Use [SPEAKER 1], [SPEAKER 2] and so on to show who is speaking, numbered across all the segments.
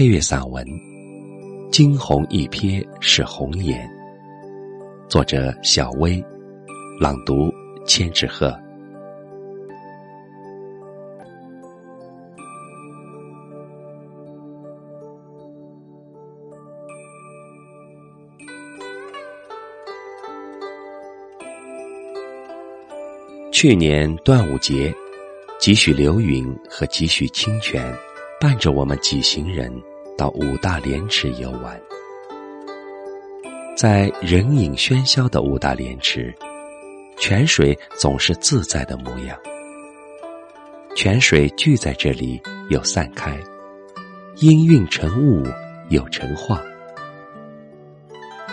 [SPEAKER 1] 配乐散文《惊鸿一瞥是红颜》，作者小薇，朗读千纸鹤。去年端午节，几许流云和几许清泉，伴着我们几行人到五大连池游玩。在人影喧嚣的五大连池，泉水总是自在的模样。泉水聚在这里又散开，氤氲成雾又成画。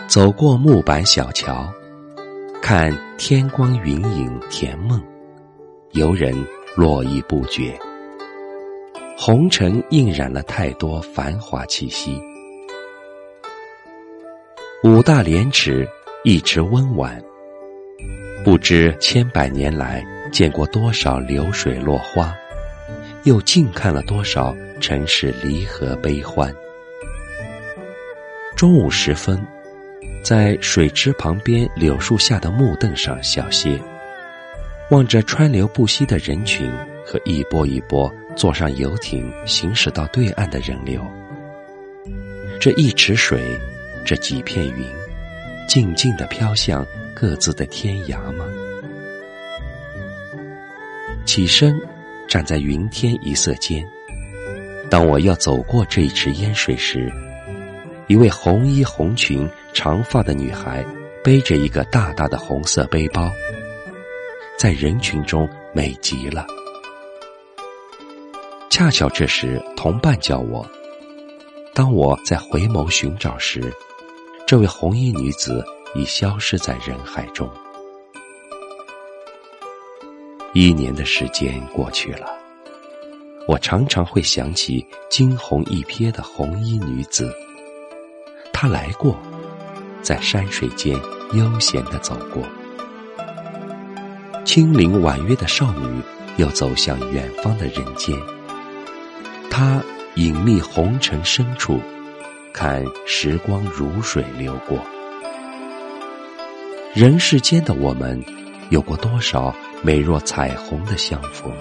[SPEAKER 1] 走过木板小桥。看天光云影甜梦，游人络绎不绝。红尘映染了太多繁华气息。五大莲池一池温婉，不知千百年来见过多少流水落花，又静看了多少尘世离合悲欢。中午时分。在水池旁边柳树下的木凳上小歇，望着川流不息的人群和一波一波坐上游艇行驶到对岸的人流。这一池水，这几片云，静静的飘向各自的天涯吗？起身，站在云天一色间。当我要走过这一池烟水时，一位红衣红裙、长发的女孩，背着一个大大的红色背包，在人群中美极了。恰巧这时，同伴叫我。当我在回眸寻找时，这位红衣女子已消失在人海中。一年的时间过去了，我常常会想起惊鸿一瞥的红衣女子。她来过，在山水间悠闲的走过。轻灵婉约的少女，又走向远方的人间。他隐匿红尘深处，看时光如水流过。人世间的我们，有过多少美若彩虹的相逢？